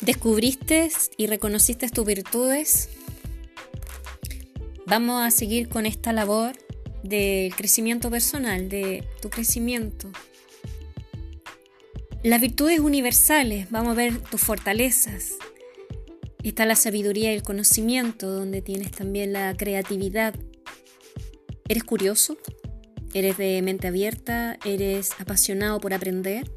¿Descubriste y reconociste tus virtudes? Vamos a seguir con esta labor del crecimiento personal, de tu crecimiento. Las virtudes universales, vamos a ver tus fortalezas. Está la sabiduría y el conocimiento, donde tienes también la creatividad. ¿Eres curioso? ¿Eres de mente abierta? ¿Eres apasionado por aprender?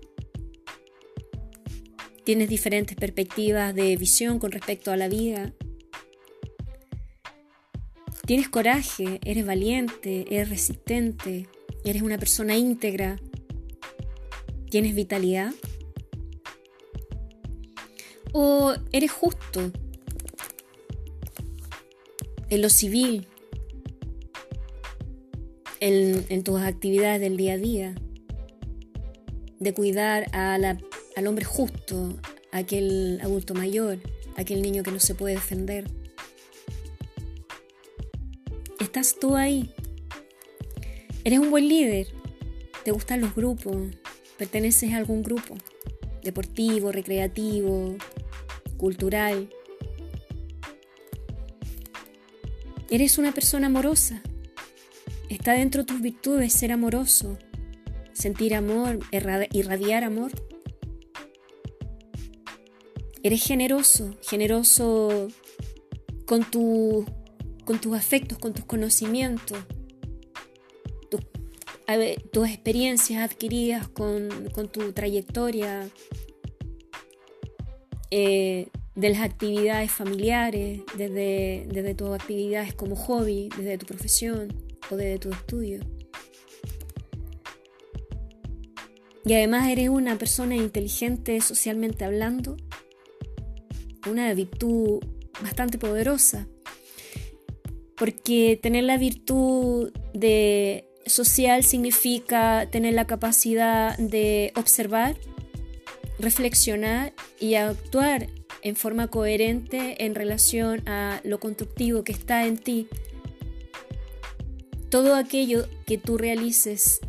Tienes diferentes perspectivas de visión con respecto a la vida. Tienes coraje, eres valiente, eres resistente, eres una persona íntegra, tienes vitalidad. O eres justo en lo civil, en, en tus actividades del día a día, de cuidar a la al hombre justo, aquel adulto mayor, aquel niño que no se puede defender. ¿Estás tú ahí? ¿Eres un buen líder? ¿Te gustan los grupos? ¿Perteneces a algún grupo? Deportivo, recreativo, cultural. ¿Eres una persona amorosa? ¿Está dentro de tus virtudes ser amoroso? ¿Sentir amor? ¿Irradiar amor? Eres generoso, generoso con, tu, con tus afectos, con tus conocimientos, tus experiencias adquiridas con, tu trayectoria, eh, de las actividades familiares, desde, desde tus actividades como hobby, desde tu profesión o desde tu estudio. Y además eres una persona inteligente socialmente hablando una virtud bastante poderosa, porque tener la virtud de social significa tener la capacidad de observar, reflexionar y actuar en forma coherente en relación a lo constructivo que está en ti. Todo aquello que tú realices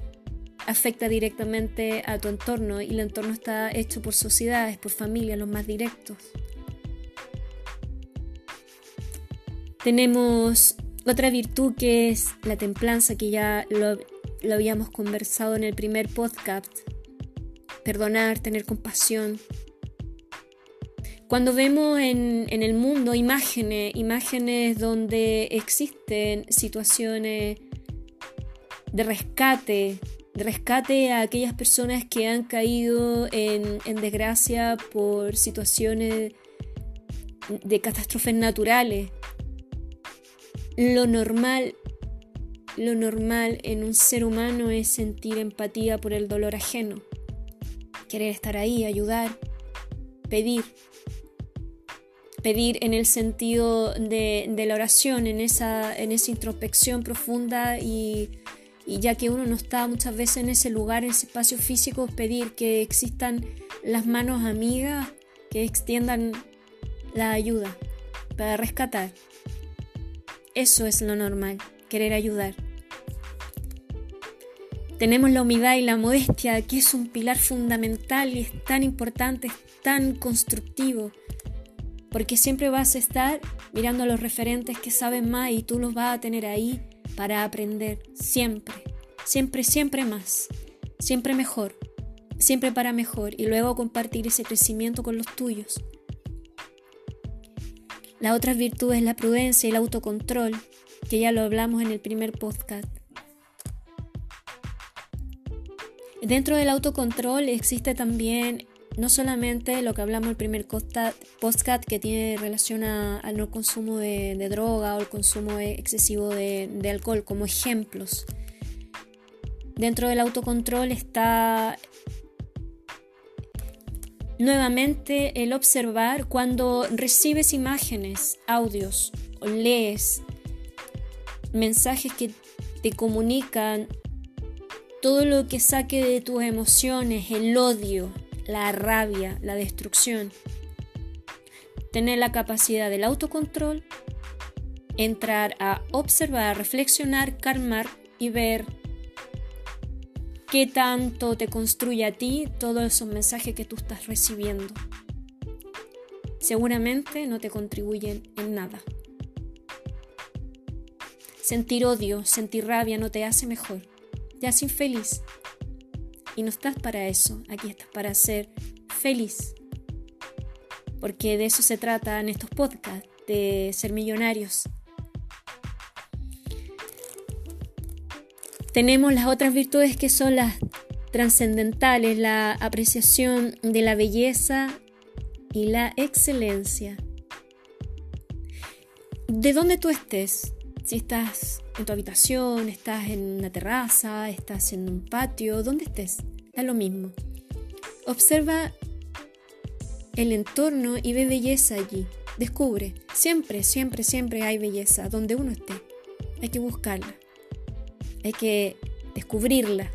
afecta directamente a tu entorno y el entorno está hecho por sociedades, por familias, los más directos. Tenemos otra virtud que es la templanza, que ya lo, habíamos conversado en el primer podcast. Perdonar, tener compasión. Cuando vemos en, en el mundo imágenes, imágenes donde existen situaciones de rescate, de rescate a aquellas personas que han caído en, en desgracia por situaciones de catástrofes naturales, lo normal, lo normal en un ser humano es sentir empatía por el dolor ajeno, querer estar ahí, ayudar, pedir. Pedir en el sentido de, la oración, en esa, en esa introspección profunda y, y ya que uno no está muchas veces en ese lugar, en ese espacio físico, pedir que existan las manos amigas que extiendan la ayuda para rescatar. Eso es lo normal, querer ayudar. Tenemos la humildad y la modestia, que es un pilar fundamental y es tan importante, es tan constructivo, porque siempre vas a estar mirando a los referentes que saben más y tú los vas a tener ahí para aprender, siempre, siempre, siempre más, siempre mejor, siempre para mejor y luego compartir ese crecimiento con los tuyos. La otra virtud es la prudencia y el autocontrol, que ya lo hablamos en el primer podcast. Dentro del autocontrol existe también no solamente lo que hablamos en el primer podcast que tiene relación al no consumo de, droga o el consumo excesivo de, de alcohol como ejemplos. Dentro del autocontrol está Nuevamente, el observar cuando recibes imágenes, audios o lees mensajes que te comunican todo lo que saque de tus emociones, el odio, la rabia, la destrucción. Tener la capacidad del autocontrol, entrar a observar, reflexionar, calmar y ver qué tanto te construye a ti todos esos mensajes que tú estás recibiendo. seguramente no te contribuyen en nada. Sentir odio, sentir rabia no te hace mejor, te hace infeliz. Y no estás para eso, aquí estás para ser feliz. Porque de eso se trata en estos podcasts, de ser millonarios. Tenemos las otras virtudes que son las trascendentales, la apreciación de la belleza y la excelencia. De donde tú estés, si estás en tu habitación, estás en una terraza, estás en un patio, donde estés, da lo mismo. Observa el entorno y ve belleza allí. Descubre, siempre, siempre, siempre hay belleza donde uno esté. Hay que buscarla. Hay que descubrirla.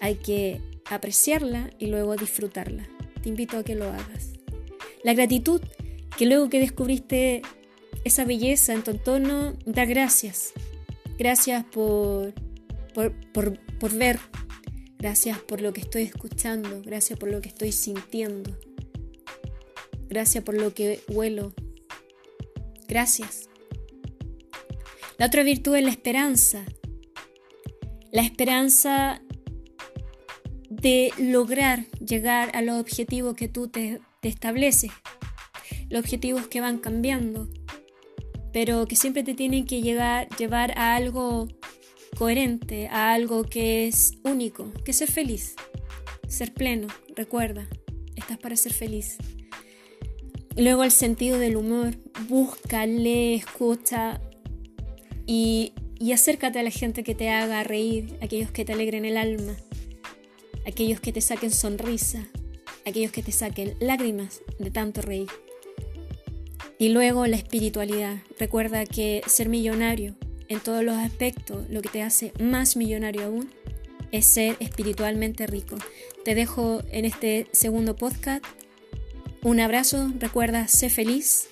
Hay que apreciarla y luego disfrutarla. Te invito a que lo hagas. La gratitud, que luego que descubriste esa belleza en tu entorno, da gracias. Gracias por, por, por, por ver. Gracias por lo que estoy escuchando. Gracias por lo que estoy sintiendo. Gracias por lo que huelo. Gracias. La otra virtud es la esperanza. La esperanza de lograr llegar a los objetivos que tú te, estableces. Los objetivos que van cambiando, pero que siempre te tienen que llegar, llevar a algo coherente, a algo que es único, que ser feliz, ser pleno, recuerda, estás para ser feliz. Luego el sentido del humor, busca, lee, escucha y, acércate a la gente que te haga reír, aquellos que te alegren el alma aquellos que te saquen sonrisa, aquellos que te saquen lágrimas de tanto reír. Y luego la espiritualidad. Recuerda que ser millonario en todos los aspectos, lo que te hace más millonario aún, es ser espiritualmente rico. Te dejo en este segundo podcast. Un abrazo, recuerda, sé feliz.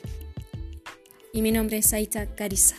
Y mi nombre es Aita Carisa.